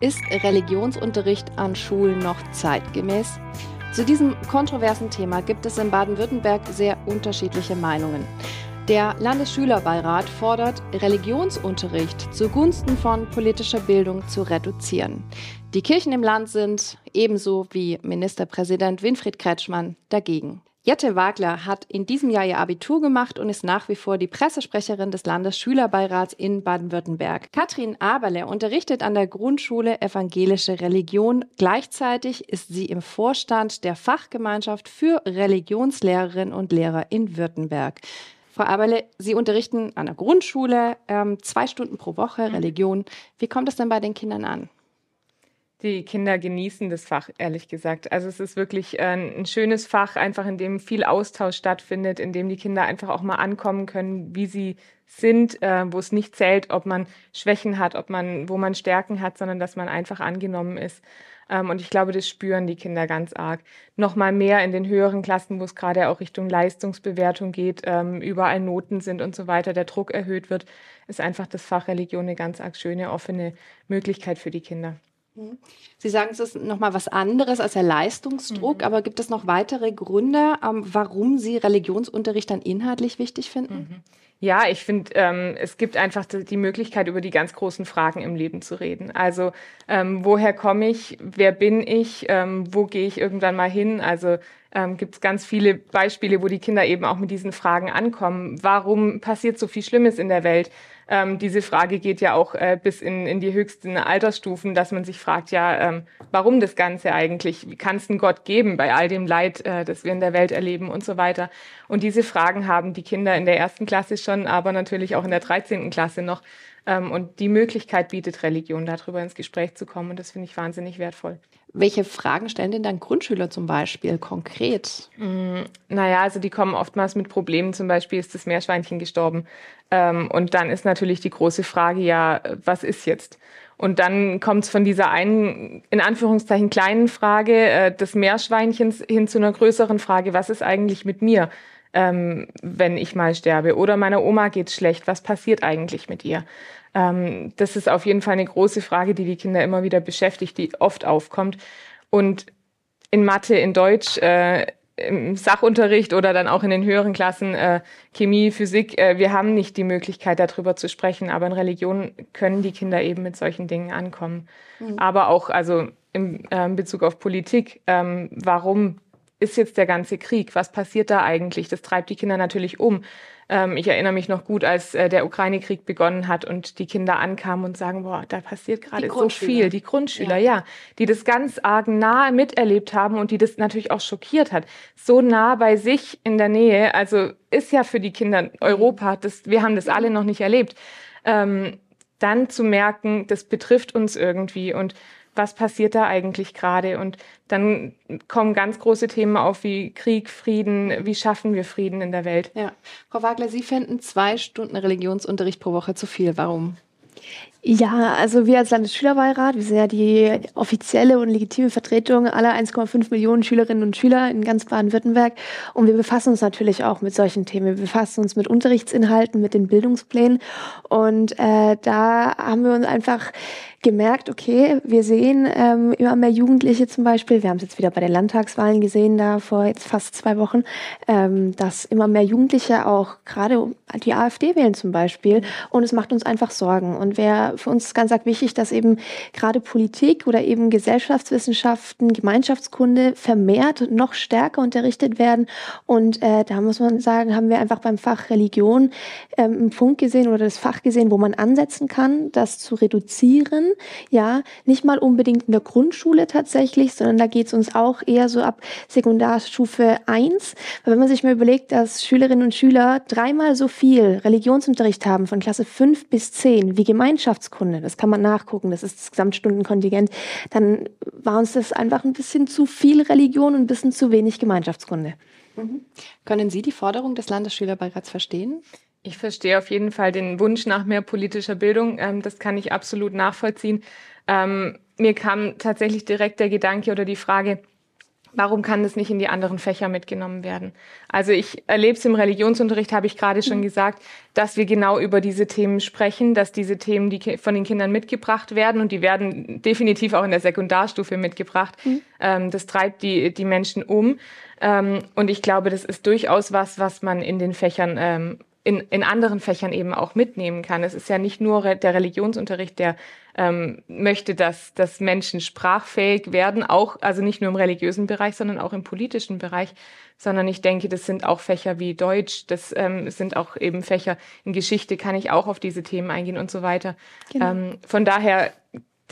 Ist Religionsunterricht an Schulen noch zeitgemäß? Zu diesem kontroversen Thema gibt es in Baden-Württemberg sehr unterschiedliche Meinungen. Der Landesschülerbeirat fordert, Religionsunterricht zugunsten von politischer Bildung zu reduzieren. Die Kirchen im Land sind, ebenso wie Ministerpräsident Winfried Kretschmann, dagegen. Jette Wagler hat in diesem Jahr ihr Abitur gemacht und ist nach wie vor die Pressesprecherin des Landesschülerbeirats in Baden-Württemberg. Katrin Aberle unterrichtet an der Grundschule Evangelische Religion. Gleichzeitig ist sie im Vorstand der Fachgemeinschaft für Religionslehrerinnen und Lehrer in Württemberg. Frau Aberle, Sie unterrichten an der Grundschule ähm, zwei Stunden pro Woche Religion. Wie kommt es denn bei den Kindern an? Die Kinder genießen das Fach, ehrlich gesagt. Also es ist wirklich äh, ein schönes Fach, einfach in dem viel Austausch stattfindet, in dem die Kinder einfach auch mal ankommen können, wie sie sind, äh, wo es nicht zählt, ob man Schwächen hat, ob man, wo man Stärken hat, sondern dass man einfach angenommen ist. Ähm, und ich glaube, das spüren die Kinder ganz arg. Nochmal mehr in den höheren Klassen, wo es gerade auch Richtung Leistungsbewertung geht, ähm, überall Noten sind und so weiter, der Druck erhöht wird, ist einfach das Fach Religion eine ganz arg schöne, offene Möglichkeit für die Kinder. Mhm. Sie sagen, es ist nochmal was anderes als der Leistungsdruck, mhm. aber gibt es noch weitere Gründe, ähm, warum Sie Religionsunterricht dann inhaltlich wichtig finden? Mhm. Ja, ich finde, ähm, es gibt einfach die Möglichkeit, über die ganz großen Fragen im Leben zu reden. Also, ähm, woher komme ich? Wer bin ich? Ähm, wo gehe ich irgendwann mal hin? Also, ähm, gibt es ganz viele Beispiele, wo die Kinder eben auch mit diesen Fragen ankommen. Warum passiert so viel Schlimmes in der Welt? Ähm, diese Frage geht ja auch äh, bis in, in die höchsten Altersstufen, dass man sich fragt, ja, ähm, warum das Ganze eigentlich? Wie kann es einen Gott geben bei all dem Leid, äh, das wir in der Welt erleben und so weiter? Und diese Fragen haben die Kinder in der ersten Klasse schon, aber natürlich auch in der 13. Klasse noch. Ähm, und die Möglichkeit bietet Religion, darüber ins Gespräch zu kommen. Und das finde ich wahnsinnig wertvoll. Welche Fragen stellen denn dann Grundschüler zum Beispiel konkret? Mm, naja, also die kommen oftmals mit Problemen. Zum Beispiel ist das Meerschweinchen gestorben. Ähm, und dann ist natürlich die große Frage, ja, was ist jetzt? Und dann kommt es von dieser einen, in Anführungszeichen, kleinen Frage äh, des Meerschweinchens hin zu einer größeren Frage, was ist eigentlich mit mir, ähm, wenn ich mal sterbe? Oder meiner Oma geht's schlecht, was passiert eigentlich mit ihr? Ähm, das ist auf jeden Fall eine große Frage, die die Kinder immer wieder beschäftigt, die oft aufkommt. Und in Mathe, in Deutsch, äh, im Sachunterricht oder dann auch in den höheren Klassen äh, Chemie, Physik, äh, wir haben nicht die Möglichkeit, darüber zu sprechen, aber in Religion können die Kinder eben mit solchen Dingen ankommen. Mhm. Aber auch also im äh, Bezug auf Politik, ähm, warum ist jetzt der ganze Krieg? Was passiert da eigentlich? Das treibt die Kinder natürlich um. Ähm, ich erinnere mich noch gut, als äh, der Ukraine-Krieg begonnen hat und die Kinder ankamen und sagen, boah, da passiert gerade so viel. Die Grundschüler, ja. ja, die das ganz arg nah miterlebt haben und die das natürlich auch schockiert hat. So nah bei sich in der Nähe, also ist ja für die Kinder Europa, das, wir haben das alle noch nicht erlebt. Ähm, dann zu merken, das betrifft uns irgendwie und was passiert da eigentlich gerade? Und dann kommen ganz große Themen auf wie Krieg, Frieden, wie schaffen wir Frieden in der Welt. Ja. Frau Wagler, Sie fänden zwei Stunden Religionsunterricht pro Woche zu viel. Warum? Ja, also wir als Landesschülerbeirat, wir sind ja die offizielle und legitime Vertretung aller 1,5 Millionen Schülerinnen und Schüler in ganz Baden-Württemberg. Und wir befassen uns natürlich auch mit solchen Themen. Wir befassen uns mit Unterrichtsinhalten, mit den Bildungsplänen. Und äh, da haben wir uns einfach gemerkt, okay, wir sehen ähm, immer mehr Jugendliche zum Beispiel, wir haben es jetzt wieder bei den Landtagswahlen gesehen, da vor jetzt fast zwei Wochen, ähm, dass immer mehr Jugendliche auch gerade die AfD wählen zum Beispiel. Und es macht uns einfach Sorgen. Und wäre für uns ganz arg wichtig, dass eben gerade Politik oder eben Gesellschaftswissenschaften, Gemeinschaftskunde vermehrt noch stärker unterrichtet werden. Und äh, da muss man sagen, haben wir einfach beim Fach Religion ähm, einen Punkt gesehen oder das Fach gesehen, wo man ansetzen kann, das zu reduzieren ja, nicht mal unbedingt in der Grundschule tatsächlich, sondern da geht es uns auch eher so ab Sekundarstufe 1. Weil wenn man sich mal überlegt, dass Schülerinnen und Schüler dreimal so viel Religionsunterricht haben von Klasse 5 bis 10 wie Gemeinschaftskunde, das kann man nachgucken, das ist das Gesamtstundenkontingent, dann war uns das einfach ein bisschen zu viel Religion und ein bisschen zu wenig Gemeinschaftskunde. Mhm. Können Sie die Forderung des Landesschülerbeirats verstehen? Ich verstehe auf jeden Fall den Wunsch nach mehr politischer Bildung. Ähm, das kann ich absolut nachvollziehen. Ähm, mir kam tatsächlich direkt der Gedanke oder die Frage, Warum kann das nicht in die anderen Fächer mitgenommen werden? Also ich erlebe es im Religionsunterricht, habe ich gerade schon mhm. gesagt, dass wir genau über diese Themen sprechen, dass diese Themen die von den Kindern mitgebracht werden und die werden definitiv auch in der Sekundarstufe mitgebracht. Mhm. Ähm, das treibt die, die Menschen um. Ähm, und ich glaube, das ist durchaus was, was man in den Fächern ähm, in, in anderen Fächern eben auch mitnehmen kann. Es ist ja nicht nur der Religionsunterricht, der ähm, möchte, dass, dass Menschen sprachfähig werden, auch, also nicht nur im religiösen Bereich, sondern auch im politischen Bereich, sondern ich denke, das sind auch Fächer wie Deutsch, das ähm, sind auch eben Fächer in Geschichte, kann ich auch auf diese Themen eingehen und so weiter. Genau. Ähm, von daher,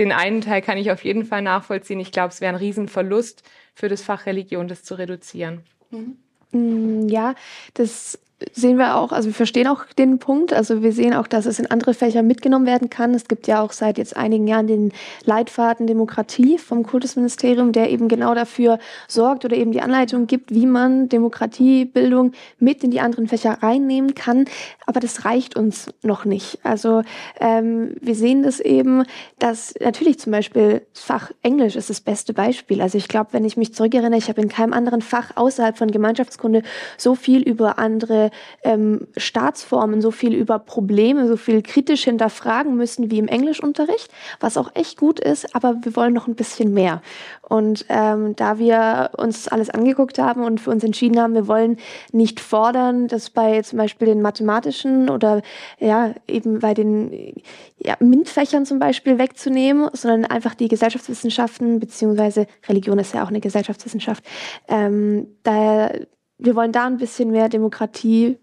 den einen Teil kann ich auf jeden Fall nachvollziehen. Ich glaube, es wäre ein Riesenverlust für das Fach Religion, das zu reduzieren. Mhm. Mm, ja, das sehen wir auch, also wir verstehen auch den Punkt. Also wir sehen auch, dass es in andere Fächer mitgenommen werden kann. Es gibt ja auch seit jetzt einigen Jahren den Leitfaden Demokratie vom Kultusministerium, der eben genau dafür sorgt oder eben die Anleitung gibt, wie man Demokratiebildung mit in die anderen Fächer reinnehmen kann. Aber das reicht uns noch nicht. Also ähm, wir sehen das eben, dass natürlich zum Beispiel das Fach Englisch ist das beste Beispiel. Also ich glaube, wenn ich mich zurückerinnere, ich habe in keinem anderen Fach außerhalb von Gemeinschaftskunde so viel über andere ähm, Staatsformen so viel über Probleme, so viel kritisch hinterfragen müssen wie im Englischunterricht, was auch echt gut ist, aber wir wollen noch ein bisschen mehr. Und ähm, da wir uns alles angeguckt haben und für uns entschieden haben, wir wollen nicht fordern, dass bei zum Beispiel den mathematischen oder ja eben bei den ja, MINT-Fächern zum Beispiel wegzunehmen, sondern einfach die Gesellschaftswissenschaften beziehungsweise Religion ist ja auch eine Gesellschaftswissenschaft. Ähm, da wir wollen da ein bisschen mehr Demokratie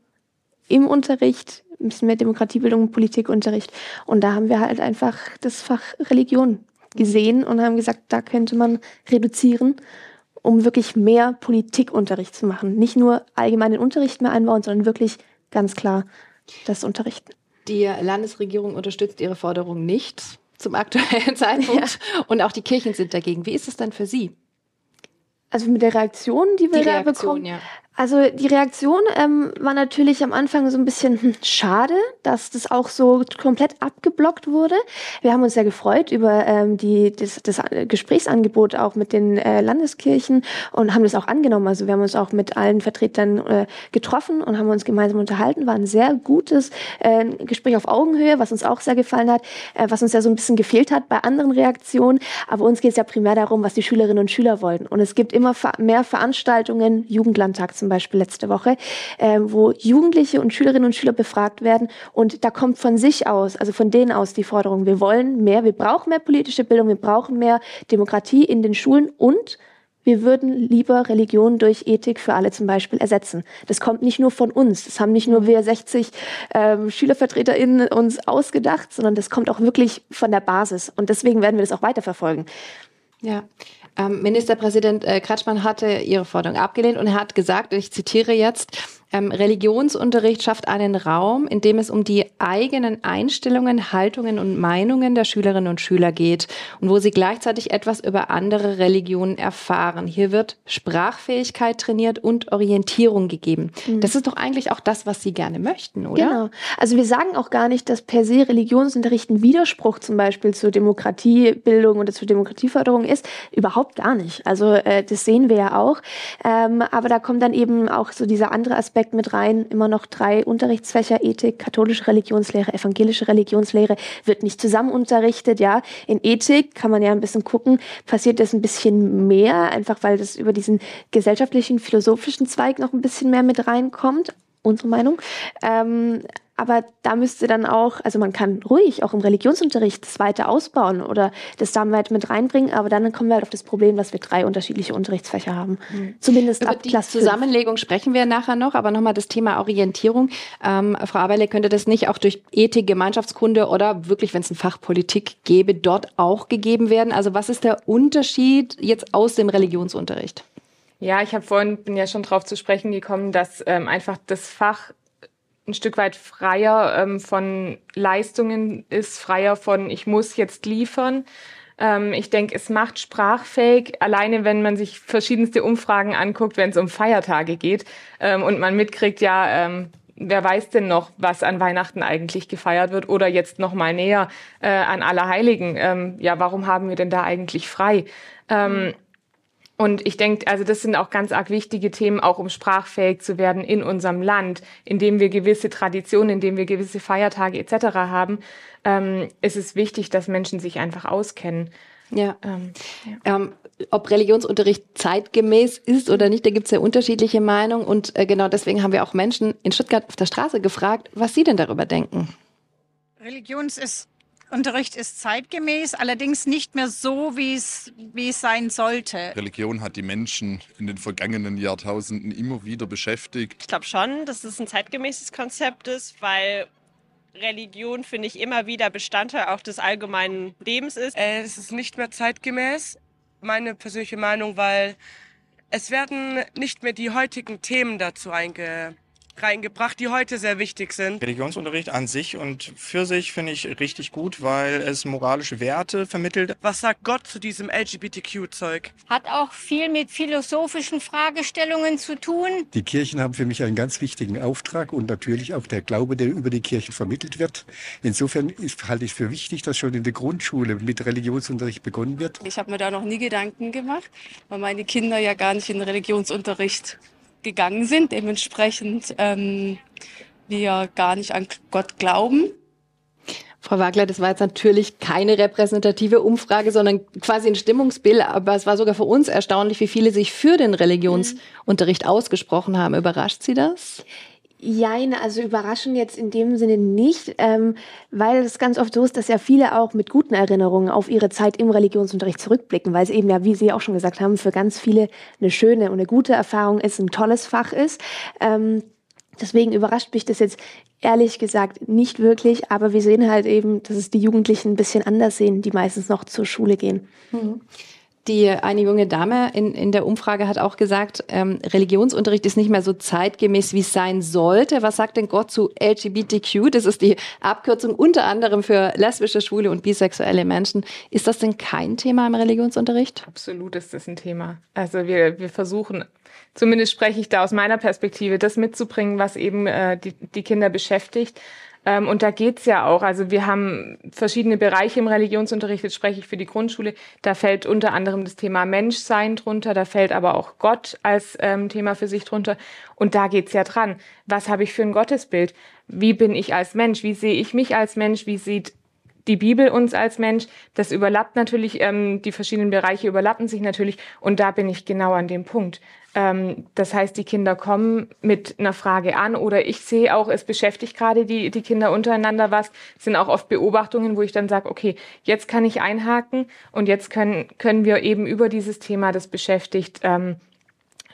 im Unterricht, ein bisschen mehr Demokratiebildung, Politikunterricht. Und da haben wir halt einfach das Fach Religion gesehen und haben gesagt, da könnte man reduzieren, um wirklich mehr Politikunterricht zu machen. Nicht nur allgemeinen Unterricht mehr einbauen, sondern wirklich ganz klar das Unterrichten. Die Landesregierung unterstützt ihre Forderung nicht zum aktuellen Zeitpunkt ja. und auch die Kirchen sind dagegen. Wie ist es denn für Sie? Also mit der Reaktion, die wir die da Reaktion, bekommen. Ja. Also die Reaktion ähm, war natürlich am Anfang so ein bisschen hm, schade, dass das auch so komplett abgeblockt wurde. Wir haben uns sehr gefreut über ähm, die, das, das Gesprächsangebot auch mit den äh, Landeskirchen und haben das auch angenommen. Also wir haben uns auch mit allen Vertretern äh, getroffen und haben uns gemeinsam unterhalten. War ein sehr gutes äh, Gespräch auf Augenhöhe, was uns auch sehr gefallen hat, äh, was uns ja so ein bisschen gefehlt hat bei anderen Reaktionen. Aber uns geht es ja primär darum, was die Schülerinnen und Schüler wollten. Und es gibt immer mehr Veranstaltungen, Jugendlandtag zum Beispiel letzte Woche, äh, wo Jugendliche und Schülerinnen und Schüler befragt werden. Und da kommt von sich aus, also von denen aus die Forderung, wir wollen mehr, wir brauchen mehr politische Bildung, wir brauchen mehr Demokratie in den Schulen und wir würden lieber Religion durch Ethik für alle zum Beispiel ersetzen. Das kommt nicht nur von uns, das haben nicht nur wir 60 ähm, SchülervertreterInnen uns ausgedacht, sondern das kommt auch wirklich von der Basis. Und deswegen werden wir das auch weiterverfolgen. Ja, ähm, Ministerpräsident äh, Kretschmann hatte ihre Forderung abgelehnt und er hat gesagt, ich zitiere jetzt, ähm, Religionsunterricht schafft einen Raum, in dem es um die eigenen Einstellungen, Haltungen und Meinungen der Schülerinnen und Schüler geht und wo sie gleichzeitig etwas über andere Religionen erfahren. Hier wird Sprachfähigkeit trainiert und Orientierung gegeben. Mhm. Das ist doch eigentlich auch das, was Sie gerne möchten, oder? Genau. Also wir sagen auch gar nicht, dass per se Religionsunterricht ein Widerspruch zum Beispiel zur Demokratiebildung oder zur Demokratieförderung ist. Überhaupt gar nicht. Also äh, das sehen wir ja auch. Ähm, aber da kommt dann eben auch so dieser andere Aspekt Aspekt mit rein. Immer noch drei Unterrichtsfächer, Ethik, katholische Religionslehre, evangelische Religionslehre, wird nicht zusammen unterrichtet. Ja, in Ethik kann man ja ein bisschen gucken, passiert das ein bisschen mehr, einfach weil das über diesen gesellschaftlichen, philosophischen Zweig noch ein bisschen mehr mit reinkommt unsere Meinung. Ähm, aber da müsste dann auch, also man kann ruhig auch im Religionsunterricht das weiter ausbauen oder das dann weiter mit reinbringen, aber dann kommen wir halt auf das Problem, dass wir drei unterschiedliche Unterrichtsfächer haben. Mhm. Zumindest Über ab die Klasse Zusammenlegung 5. sprechen wir nachher noch, aber nochmal das Thema Orientierung. Ähm, Frau Aberle, könnte das nicht auch durch Ethik, Gemeinschaftskunde oder wirklich, wenn es ein Fach Politik gäbe, dort auch gegeben werden? Also was ist der Unterschied jetzt aus dem Religionsunterricht? Ja, ich habe vorhin bin ja schon drauf zu sprechen gekommen, dass ähm, einfach das Fach ein Stück weit freier ähm, von Leistungen ist, freier von ich muss jetzt liefern. Ähm, ich denke, es macht sprachfähig, alleine wenn man sich verschiedenste Umfragen anguckt, wenn es um Feiertage geht ähm, und man mitkriegt, ja, ähm, wer weiß denn noch, was an Weihnachten eigentlich gefeiert wird oder jetzt noch mal näher äh, an Allerheiligen. Ähm, ja, warum haben wir denn da eigentlich frei? Ähm, Und ich denke, also das sind auch ganz arg wichtige Themen, auch um sprachfähig zu werden in unserem Land, indem wir gewisse Traditionen, indem wir gewisse Feiertage etc. haben. Ähm, ist es wichtig, dass Menschen sich einfach auskennen. Ja. Ähm, ja. Ähm, ob Religionsunterricht zeitgemäß ist oder nicht, da gibt es ja unterschiedliche Meinungen. Und äh, genau deswegen haben wir auch Menschen in Stuttgart auf der Straße gefragt, was sie denn darüber denken. Religions ist Unterricht ist zeitgemäß, allerdings nicht mehr so, wie es, wie es sein sollte. Religion hat die Menschen in den vergangenen Jahrtausenden immer wieder beschäftigt. Ich glaube schon, dass es ein zeitgemäßes Konzept ist, weil Religion, finde ich, immer wieder Bestandteil auch des allgemeinen Lebens ist. Äh, es ist nicht mehr zeitgemäß, meine persönliche Meinung, weil es werden nicht mehr die heutigen Themen dazu einge reingebracht, die heute sehr wichtig sind. Religionsunterricht an sich und für sich finde ich richtig gut, weil es moralische Werte vermittelt. Was sagt Gott zu diesem LGBTQ-Zeug? Hat auch viel mit philosophischen Fragestellungen zu tun. Die Kirchen haben für mich einen ganz wichtigen Auftrag und natürlich auch der Glaube, der über die Kirchen vermittelt wird. Insofern ist, halte ich es für wichtig, dass schon in der Grundschule mit Religionsunterricht begonnen wird. Ich habe mir da noch nie Gedanken gemacht, weil meine Kinder ja gar nicht in Religionsunterricht gegangen sind, dementsprechend ähm, wir gar nicht an Gott glauben. Frau Wagler, das war jetzt natürlich keine repräsentative Umfrage, sondern quasi ein Stimmungsbild. Aber es war sogar für uns erstaunlich, wie viele sich für den Religionsunterricht ausgesprochen haben. Überrascht Sie das? Jein, also überraschen jetzt in dem Sinne nicht, ähm, weil es ganz oft so ist, dass ja viele auch mit guten Erinnerungen auf ihre Zeit im Religionsunterricht zurückblicken, weil es eben ja, wie Sie auch schon gesagt haben, für ganz viele eine schöne und eine gute Erfahrung ist, ein tolles Fach ist. Ähm, deswegen überrascht mich das jetzt ehrlich gesagt nicht wirklich, aber wir sehen halt eben, dass es die Jugendlichen ein bisschen anders sehen, die meistens noch zur Schule gehen. Mhm. Die eine junge Dame in, in der Umfrage hat auch gesagt, ähm, Religionsunterricht ist nicht mehr so zeitgemäß, wie es sein sollte. Was sagt denn Gott zu LGBTQ? Das ist die Abkürzung unter anderem für lesbische, schwule und bisexuelle Menschen. Ist das denn kein Thema im Religionsunterricht? Absolut ist das ein Thema. Also wir, wir versuchen, zumindest spreche ich da aus meiner Perspektive, das mitzubringen, was eben äh, die, die Kinder beschäftigt. Ähm, und da geht's ja auch. Also wir haben verschiedene Bereiche im Religionsunterricht, jetzt spreche ich für die Grundschule. Da fällt unter anderem das Thema Menschsein drunter, da fällt aber auch Gott als ähm, Thema für sich drunter. Und da geht's ja dran. Was habe ich für ein Gottesbild? Wie bin ich als Mensch? Wie sehe ich mich als Mensch? Wie sieht die Bibel uns als Mensch. Das überlappt natürlich, ähm, die verschiedenen Bereiche überlappen sich natürlich. Und da bin ich genau an dem Punkt. Ähm, das heißt, die Kinder kommen mit einer Frage an oder ich sehe auch, es beschäftigt gerade die, die Kinder untereinander was. Es sind auch oft Beobachtungen, wo ich dann sage, okay, jetzt kann ich einhaken und jetzt können, können wir eben über dieses Thema, das beschäftigt, ähm,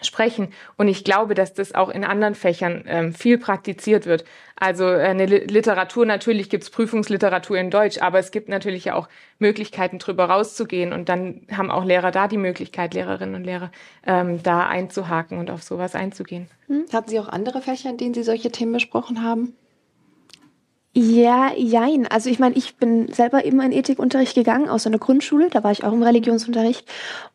sprechen. Und ich glaube, dass das auch in anderen Fächern ähm, viel praktiziert wird. Also äh, eine Literatur, natürlich gibt's Prüfungsliteratur in Deutsch, aber es gibt natürlich ja auch Möglichkeiten, drüber rauszugehen. Und dann haben auch Lehrer da die Möglichkeit, Lehrerinnen und Lehrer, ähm, da einzuhaken und auf sowas einzugehen. Hm. Hatten Sie auch andere Fächer, in denen Sie solche Themen besprochen haben? Ja, jein. Also ich meine, ich bin selber immer in Ethikunterricht gegangen, aus einer Grundschule, da war ich auch im Religionsunterricht.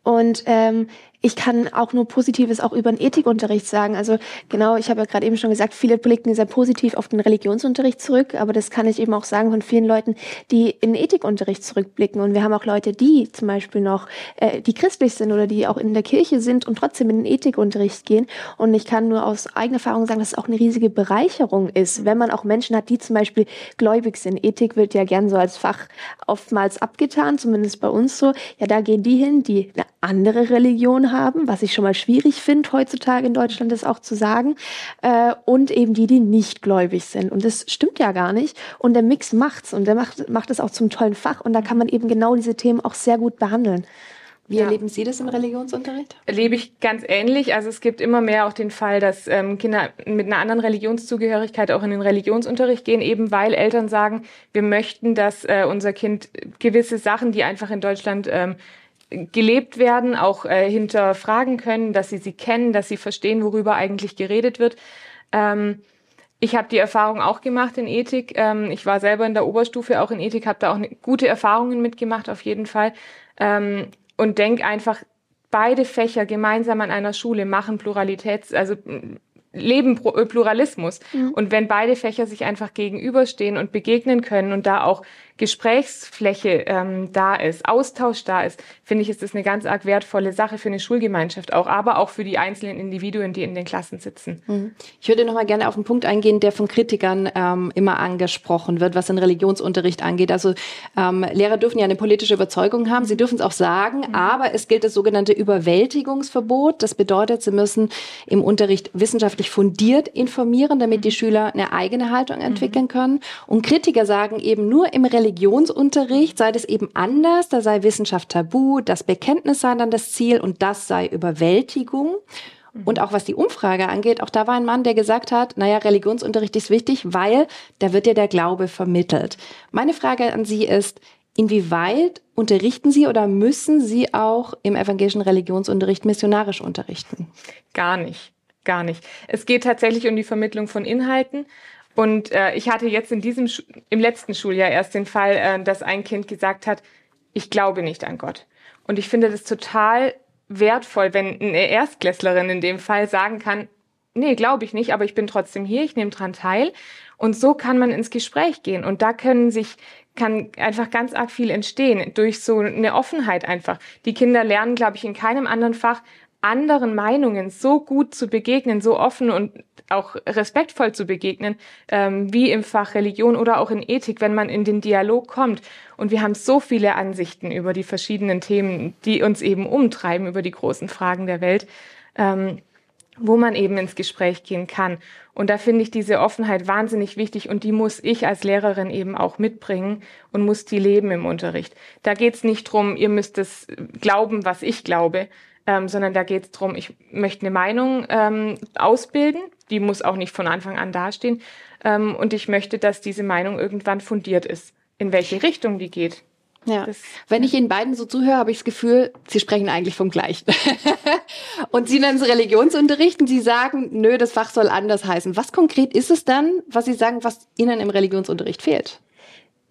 Und ähm, ich kann auch nur Positives auch über den Ethikunterricht sagen. Also genau, ich habe ja gerade eben schon gesagt, viele blicken sehr positiv auf den Religionsunterricht zurück, aber das kann ich eben auch sagen von vielen Leuten, die in den Ethikunterricht zurückblicken. Und wir haben auch Leute, die zum Beispiel noch, äh, die christlich sind oder die auch in der Kirche sind und trotzdem in den Ethikunterricht gehen. Und ich kann nur aus eigener Erfahrung sagen, dass es auch eine riesige Bereicherung ist, wenn man auch Menschen hat, die zum Beispiel gläubig sind. Ethik wird ja gern so als Fach oftmals abgetan, zumindest bei uns so. Ja, da gehen die hin, die eine andere Religion haben, was ich schon mal schwierig finde heutzutage in Deutschland, das auch zu sagen, äh, und eben die, die nicht gläubig sind. Und das stimmt ja gar nicht. Und der Mix macht's und der macht, macht es auch zum tollen Fach. Und da kann man eben genau diese Themen auch sehr gut behandeln. Wie ja. erleben Sie das im Religionsunterricht? Erlebe ich ganz ähnlich. Also es gibt immer mehr auch den Fall, dass ähm, Kinder mit einer anderen Religionszugehörigkeit auch in den Religionsunterricht gehen, eben weil Eltern sagen, wir möchten, dass äh, unser Kind gewisse Sachen, die einfach in Deutschland ähm, gelebt werden, auch äh, hinterfragen können, dass sie sie kennen, dass sie verstehen, worüber eigentlich geredet wird. Ähm, ich habe die Erfahrung auch gemacht in Ethik. Ähm, ich war selber in der Oberstufe auch in Ethik, habe da auch ne, gute Erfahrungen mitgemacht, auf jeden Fall. Ähm, und denke einfach, beide Fächer gemeinsam an einer Schule machen Pluralitäts, also leben äh, Pluralismus. Mhm. Und wenn beide Fächer sich einfach gegenüberstehen und begegnen können und da auch Gesprächsfläche ähm, da ist, Austausch da ist, finde ich, ist das eine ganz arg wertvolle Sache für eine Schulgemeinschaft auch, aber auch für die einzelnen Individuen, die in den Klassen sitzen. Mhm. Ich würde noch mal gerne auf einen Punkt eingehen, der von Kritikern ähm, immer angesprochen wird, was den Religionsunterricht angeht. Also ähm, Lehrer dürfen ja eine politische Überzeugung haben, sie dürfen es auch sagen, mhm. aber es gilt das sogenannte Überwältigungsverbot. Das bedeutet, sie müssen im Unterricht wissenschaftlich fundiert informieren, damit die mhm. Schüler eine eigene Haltung entwickeln mhm. können. Und Kritiker sagen eben nur im Religionsunterricht sei das eben anders, da sei Wissenschaft tabu, das Bekenntnis sei dann das Ziel und das sei Überwältigung. Und auch was die Umfrage angeht, auch da war ein Mann, der gesagt hat, naja, Religionsunterricht ist wichtig, weil da wird ja der Glaube vermittelt. Meine Frage an Sie ist, inwieweit unterrichten Sie oder müssen Sie auch im evangelischen Religionsunterricht missionarisch unterrichten? Gar nicht, gar nicht. Es geht tatsächlich um die Vermittlung von Inhalten. Und äh, ich hatte jetzt in diesem im letzten Schuljahr erst den Fall, äh, dass ein Kind gesagt hat, ich glaube nicht an Gott. Und ich finde das total wertvoll, wenn eine Erstklässlerin in dem Fall sagen kann, nee, glaube ich nicht, aber ich bin trotzdem hier, ich nehme dran teil. Und so kann man ins Gespräch gehen. Und da können sich, kann einfach ganz arg viel entstehen durch so eine Offenheit einfach. Die Kinder lernen, glaube ich, in keinem anderen Fach anderen Meinungen so gut zu begegnen, so offen und auch respektvoll zu begegnen, ähm, wie im Fach Religion oder auch in Ethik, wenn man in den Dialog kommt. Und wir haben so viele Ansichten über die verschiedenen Themen, die uns eben umtreiben, über die großen Fragen der Welt, ähm, wo man eben ins Gespräch gehen kann. Und da finde ich diese Offenheit wahnsinnig wichtig und die muss ich als Lehrerin eben auch mitbringen und muss die leben im Unterricht. Da geht es nicht drum, ihr müsst es glauben, was ich glaube, ähm, sondern da geht es darum, ich möchte eine Meinung ähm, ausbilden, die muss auch nicht von Anfang an dastehen, ähm, und ich möchte, dass diese Meinung irgendwann fundiert ist, in welche Richtung die geht. Ja. Das, Wenn ich Ihnen beiden so zuhöre, habe ich das Gefühl, Sie sprechen eigentlich vom Gleichen. und Sie nennen es Religionsunterricht und Sie sagen, nö, das Fach soll anders heißen. Was konkret ist es dann, was Sie sagen, was Ihnen im Religionsunterricht fehlt?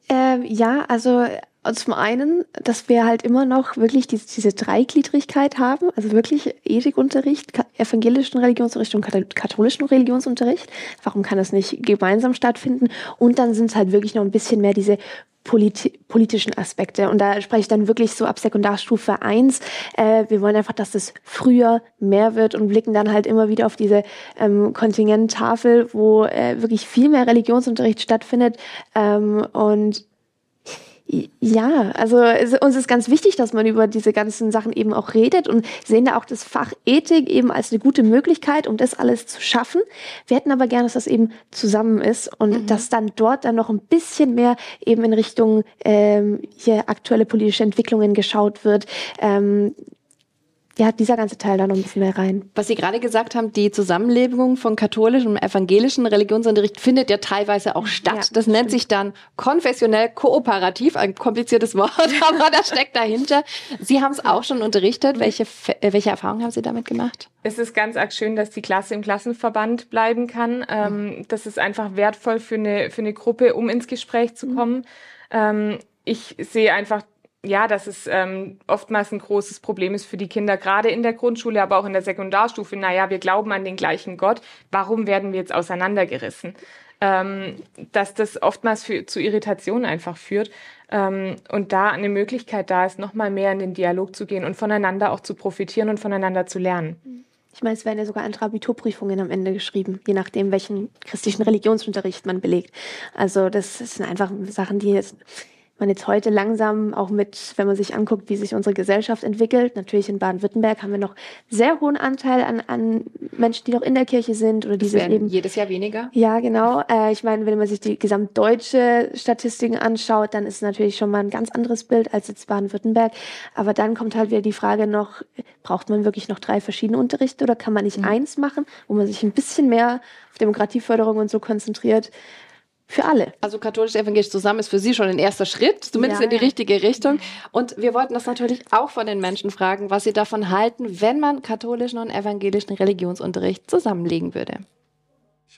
Ähm, ja, also zum einen, dass wir halt immer noch wirklich diese, diese Dreigliedrigkeit haben, also wirklich Ethikunterricht, evangelischen Religionsunterricht und katholischen Religionsunterricht. Warum kann das nicht gemeinsam stattfinden? Und dann sind es halt wirklich noch ein bisschen mehr diese politi politischen Aspekte. Und da spreche ich dann wirklich so ab Sekundarstufe eins. Äh, wir wollen einfach, dass das früher mehr wird und blicken dann halt immer wieder auf diese ähm, Kontingenttafel, wo äh, wirklich viel mehr Religionsunterricht stattfindet. Ähm, und ja, also uns ist ganz wichtig, dass man über diese ganzen Sachen eben auch redet und sehen da auch das Fach Ethik eben als eine gute Möglichkeit, um das alles zu schaffen. Wir hätten aber gerne, dass das eben zusammen ist und mhm. dass dann dort dann noch ein bisschen mehr eben in Richtung ähm, hier aktuelle politische Entwicklungen geschaut wird. Ähm, ja, dieser ganze Teil da noch ein bisschen mehr rein. Was Sie gerade gesagt haben, die Zusammenlebung von katholischem und evangelischen Religionsunterricht findet ja teilweise auch statt. Ja, das stimmt. nennt sich dann konfessionell kooperativ, ein kompliziertes Wort, aber das steckt dahinter. Sie haben es auch schon unterrichtet. Welche, äh, welche Erfahrungen haben Sie damit gemacht? Es ist ganz arg schön, dass die Klasse im Klassenverband bleiben kann. Ähm, das ist einfach wertvoll für eine, für eine Gruppe, um ins Gespräch zu mhm. kommen. Ähm, ich sehe einfach ja, dass es ähm, oftmals ein großes Problem ist für die Kinder, gerade in der Grundschule, aber auch in der Sekundarstufe. Naja, wir glauben an den gleichen Gott. Warum werden wir jetzt auseinandergerissen? Ähm, dass das oftmals für, zu Irritationen einfach führt. Ähm, und da eine Möglichkeit da ist, nochmal mehr in den Dialog zu gehen und voneinander auch zu profitieren und voneinander zu lernen. Ich meine, es werden ja sogar andere Abiturprüfungen am Ende geschrieben, je nachdem, welchen christlichen Religionsunterricht man belegt. Also das sind einfach Sachen, die jetzt man jetzt heute langsam auch mit, wenn man sich anguckt, wie sich unsere Gesellschaft entwickelt, natürlich in Baden-Württemberg haben wir noch sehr hohen Anteil an, an Menschen, die noch in der Kirche sind oder die sich eben jedes Jahr weniger. Ja, genau. Äh, ich meine, wenn man sich die gesamtdeutsche Statistiken anschaut, dann ist es natürlich schon mal ein ganz anderes Bild als jetzt Baden-Württemberg. Aber dann kommt halt wieder die Frage noch, braucht man wirklich noch drei verschiedene Unterrichte oder kann man nicht mhm. eins machen, wo man sich ein bisschen mehr auf Demokratieförderung und so konzentriert? Für alle. Also katholisch-evangelisch zusammen ist für Sie schon ein erster Schritt, zumindest ja, in die richtige Richtung. Und wir wollten das natürlich auch von den Menschen fragen, was sie davon halten, wenn man katholischen und evangelischen Religionsunterricht zusammenlegen würde.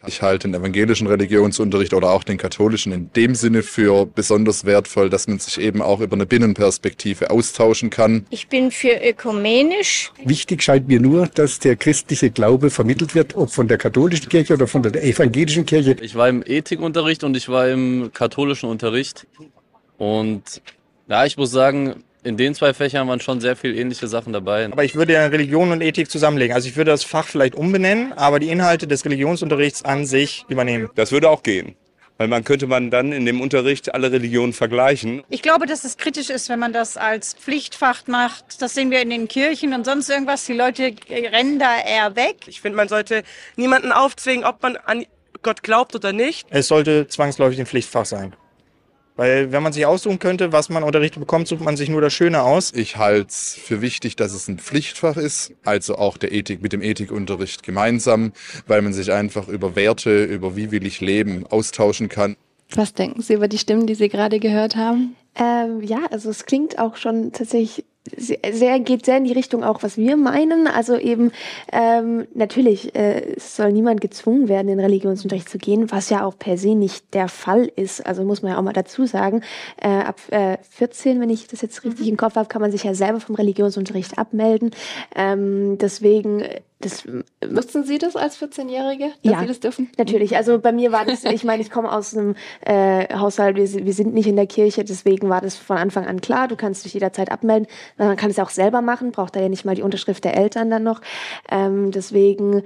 Ich halte den evangelischen Religionsunterricht oder auch den katholischen in dem Sinne für besonders wertvoll, dass man sich eben auch über eine Binnenperspektive austauschen kann. Ich bin für ökumenisch. Wichtig scheint mir nur, dass der christliche Glaube vermittelt wird, ob von der katholischen Kirche oder von der evangelischen Kirche. Ich war im Ethikunterricht und ich war im katholischen Unterricht. Und ja, ich muss sagen, in den zwei Fächern waren schon sehr viel ähnliche Sachen dabei. Aber ich würde ja Religion und Ethik zusammenlegen. Also ich würde das Fach vielleicht umbenennen, aber die Inhalte des Religionsunterrichts an sich übernehmen. Das würde auch gehen. Weil man könnte man dann in dem Unterricht alle Religionen vergleichen. Ich glaube, dass es kritisch ist, wenn man das als Pflichtfach macht. Das sehen wir in den Kirchen und sonst irgendwas. Die Leute rennen da eher weg. Ich finde, man sollte niemanden aufzwingen, ob man an Gott glaubt oder nicht. Es sollte zwangsläufig ein Pflichtfach sein. Weil wenn man sich aussuchen könnte, was man unterrichtet bekommt, sucht man sich nur das Schöne aus. Ich halte es für wichtig, dass es ein Pflichtfach ist, also auch der Ethik mit dem Ethikunterricht gemeinsam, weil man sich einfach über Werte, über wie will ich leben, austauschen kann. Was denken Sie über die Stimmen, die Sie gerade gehört haben? Ähm, ja, also es klingt auch schon tatsächlich sehr, geht sehr in die Richtung auch, was wir meinen. Also eben, ähm, natürlich, äh, es soll niemand gezwungen werden, in Religionsunterricht zu gehen, was ja auch per se nicht der Fall ist. Also muss man ja auch mal dazu sagen, äh, ab äh, 14, wenn ich das jetzt richtig mhm. im Kopf habe, kann man sich ja selber vom Religionsunterricht abmelden. Ähm, deswegen das, Nutzen Sie das als 14-Jährige, dass ja, Sie das dürfen? Natürlich. Also bei mir war das, ich meine, ich komme aus einem äh, Haushalt, wir, wir sind nicht in der Kirche, deswegen war das von Anfang an klar, du kannst dich jederzeit abmelden. Man kann es auch selber machen, braucht da ja nicht mal die Unterschrift der Eltern dann noch. Ähm, deswegen,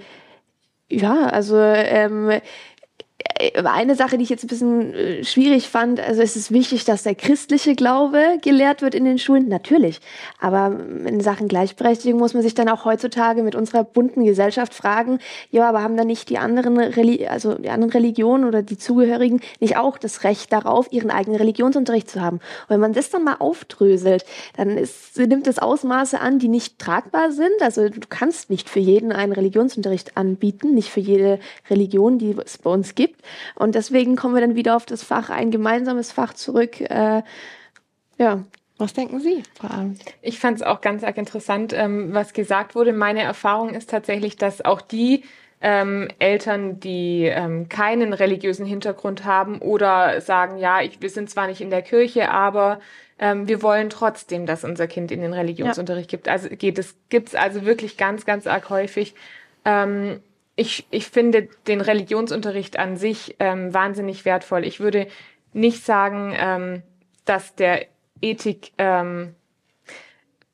ja, also ähm, äh, eine Sache, die ich jetzt ein bisschen äh, schwierig fand, also es ist wichtig, dass der christliche Glaube gelehrt wird in den Schulen, natürlich. Aber in Sachen Gleichberechtigung muss man sich dann auch heutzutage mit unserer bunten Gesellschaft fragen, ja, aber haben da nicht die anderen, Reli also die anderen Religionen oder die Zugehörigen nicht auch das Recht darauf, ihren eigenen Religionsunterricht zu haben? Und wenn man das dann mal aufdröselt, dann ist, nimmt es Ausmaße an, die nicht tragbar sind. Also du kannst nicht für jeden einen Religionsunterricht anbieten, nicht für jede Religion, die es bei uns gibt. Und deswegen kommen wir dann wieder auf das Fach, ein gemeinsames Fach zurück. Äh, ja, was denken Sie, Frau Abend? Ich fand es auch ganz arg interessant, ähm, was gesagt wurde. Meine Erfahrung ist tatsächlich, dass auch die ähm, Eltern, die ähm, keinen religiösen Hintergrund haben oder sagen, ja, ich, wir sind zwar nicht in der Kirche, aber ähm, wir wollen trotzdem, dass unser Kind in den Religionsunterricht ja. gibt. Also geht es gibt's also wirklich ganz, ganz arg häufig. Ähm, ich, ich finde den Religionsunterricht an sich ähm, wahnsinnig wertvoll. Ich würde nicht sagen, ähm, dass der Ethik, ähm,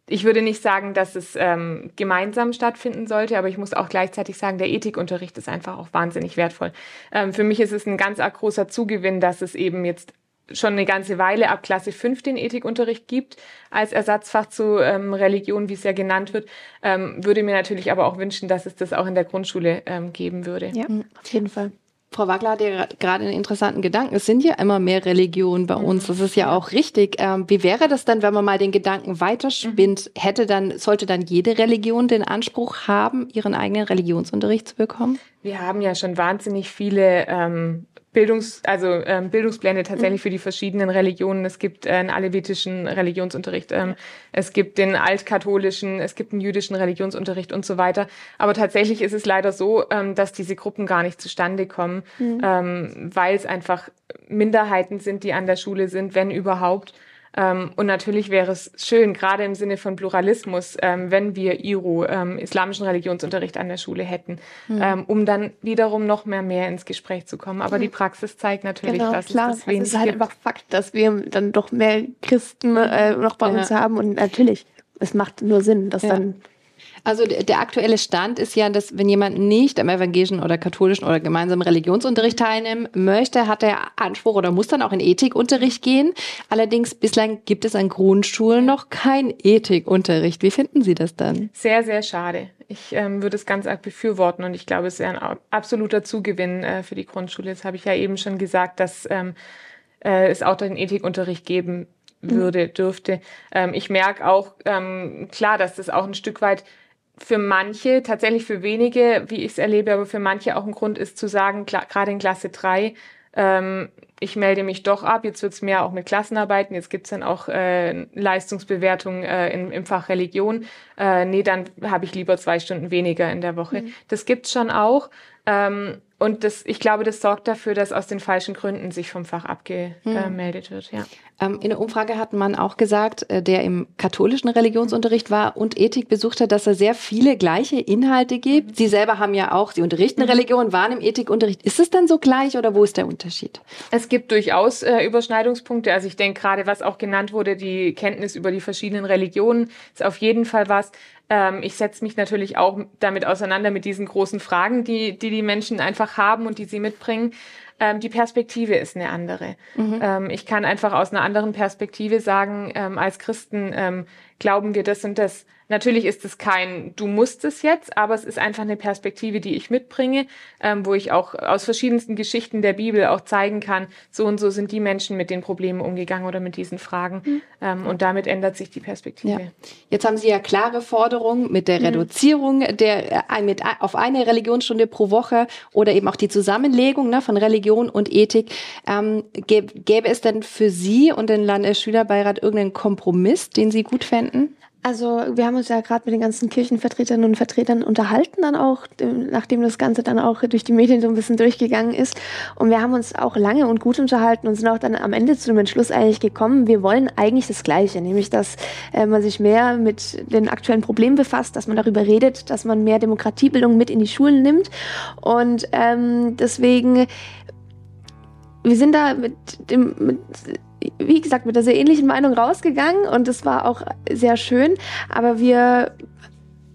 ich würde nicht sagen, dass es ähm, gemeinsam stattfinden sollte, aber ich muss auch gleichzeitig sagen, der Ethikunterricht ist einfach auch wahnsinnig wertvoll. Ähm, für mich ist es ein ganz großer Zugewinn, dass es eben jetzt schon eine ganze Weile ab Klasse 5 den Ethikunterricht gibt, als Ersatzfach zu ähm, Religion, wie es ja genannt wird, ähm, würde mir natürlich aber auch wünschen, dass es das auch in der Grundschule ähm, geben würde. Ja, auf jeden Fall. Frau Wagler hat ja gerade einen interessanten Gedanken. Es sind ja immer mehr Religionen bei uns. Das ist ja auch richtig. Ähm, wie wäre das dann, wenn man mal den Gedanken weiterspinnt? Mhm. Hätte dann, sollte dann jede Religion den Anspruch haben, ihren eigenen Religionsunterricht zu bekommen? Wir haben ja schon wahnsinnig viele ähm, Bildungs, also ähm, Bildungspläne tatsächlich mhm. für die verschiedenen Religionen. Es gibt äh, einen alevitischen Religionsunterricht, ähm, es gibt den altkatholischen, es gibt einen jüdischen Religionsunterricht und so weiter. Aber tatsächlich ist es leider so, ähm, dass diese Gruppen gar nicht zustande kommen, mhm. ähm, weil es einfach Minderheiten sind, die an der Schule sind, wenn überhaupt. Ähm, und natürlich wäre es schön, gerade im Sinne von Pluralismus, ähm, wenn wir IRU, ähm, islamischen Religionsunterricht an der Schule hätten, mhm. um dann wiederum noch mehr, mehr ins Gespräch zu kommen. Aber mhm. die Praxis zeigt natürlich, genau, dass klar. es das wenig Es ist halt gibt. einfach Fakt, dass wir dann doch mehr Christen äh, noch bei ja. uns haben. Und natürlich, es macht nur Sinn, dass ja. dann also der aktuelle Stand ist ja, dass wenn jemand nicht am evangelischen oder katholischen oder gemeinsamen Religionsunterricht teilnehmen möchte, hat er Anspruch oder muss dann auch in Ethikunterricht gehen. Allerdings bislang gibt es an Grundschulen noch kein Ethikunterricht. Wie finden Sie das dann? Sehr, sehr schade. Ich ähm, würde es ganz arg befürworten und ich glaube, es wäre ein absoluter Zugewinn äh, für die Grundschule. Das habe ich ja eben schon gesagt, dass ähm, äh, es auch den Ethikunterricht geben würde, dürfte. Ähm, ich merke auch, ähm, klar, dass das auch ein Stück weit für manche, tatsächlich für wenige, wie ich es erlebe, aber für manche auch ein Grund ist zu sagen, gerade in Klasse 3, ähm, ich melde mich doch ab, jetzt wird's mehr auch mit Klassenarbeiten, jetzt gibt's dann auch äh, Leistungsbewertung äh, in, im Fach Religion. Äh, nee, dann habe ich lieber zwei Stunden weniger in der Woche. Mhm. Das gibt's schon auch. Ähm, und das, ich glaube, das sorgt dafür, dass aus den falschen Gründen sich vom Fach abgemeldet wird. Ja. Ähm, in der Umfrage hat man auch gesagt, äh, der im katholischen Religionsunterricht war und Ethik besucht hat, dass er sehr viele gleiche Inhalte gibt. Sie selber haben ja auch, Sie unterrichten Mhm. Religion, waren im Ethikunterricht. Ist es dann so gleich oder wo ist der Unterschied? Es gibt durchaus äh, Überschneidungspunkte. Also ich denke gerade, was auch genannt wurde, die Kenntnis über die verschiedenen Religionen, ist auf jeden Fall was. Ähm, ich setze mich natürlich auch damit auseinander mit diesen großen Fragen, die die, die Menschen einfach haben und die sie mitbringen. Ähm, die Perspektive ist eine andere. Mhm. Ähm, ich kann einfach aus einer anderen Perspektive sagen, ähm, als Christen ähm, glauben wir das und das. Natürlich ist es kein, du musst es jetzt, aber es ist einfach eine Perspektive, die ich mitbringe, ähm, wo ich auch aus verschiedensten Geschichten der Bibel auch zeigen kann, so und so sind die Menschen mit den Problemen umgegangen oder mit diesen Fragen. Mhm. Ähm, und damit ändert sich die Perspektive. Ja. Jetzt haben Sie ja klare Forderungen mit der Mhm. Reduzierung der, äh, mit, auf eine Religionsstunde pro Woche oder eben auch die Zusammenlegung ne, von Religion und Ethik. Ähm, gäb, gäbe es denn für Sie und den Landesschülerbeirat irgendeinen Kompromiss, den Sie gut fänden? Also wir haben uns ja gerade mit den ganzen Kirchenvertreterinnen und Vertretern unterhalten dann auch, nachdem das Ganze dann auch durch die Medien so ein bisschen durchgegangen ist. Und wir haben uns auch lange und gut unterhalten und sind auch dann am Ende zu dem Entschluss eigentlich gekommen, wir wollen eigentlich das Gleiche, nämlich dass äh, man sich mehr mit den aktuellen Problemen befasst, dass man darüber redet, dass man mehr Demokratiebildung mit in die Schulen nimmt. Und ähm, deswegen wir sind da mit dem, mit, wie gesagt, mit einer sehr ähnlichen Meinung rausgegangen und es war auch sehr schön, aber wir,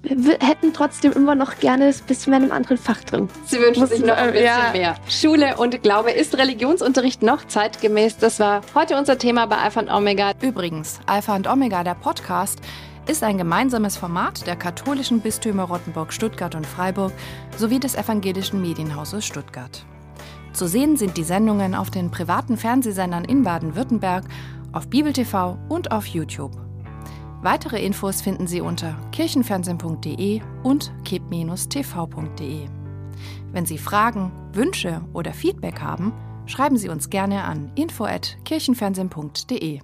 wir hätten trotzdem immer noch gerne ein bisschen mehr in einem anderen Fach drin. Sie wünschen Muss- sich noch ein bisschen ja. mehr. Schule und Glaube ist Religionsunterricht noch zeitgemäß? Das war heute unser Thema bei Alpha und Omega. Übrigens, Alpha und Omega, der Podcast, ist ein gemeinsames Format der katholischen Bistümer Rottenburg, Stuttgart und Freiburg sowie des evangelischen Medienhauses Stuttgart. Zu sehen sind die Sendungen auf den privaten Fernsehsendern in Baden-Württemberg, auf Bibel TV und auf YouTube. Weitere Infos finden Sie unter kirchenfernsehen.de und kip-tv.de. Wenn Sie Fragen, Wünsche oder Feedback haben, schreiben Sie uns gerne an info@kirchenfernsehen.de.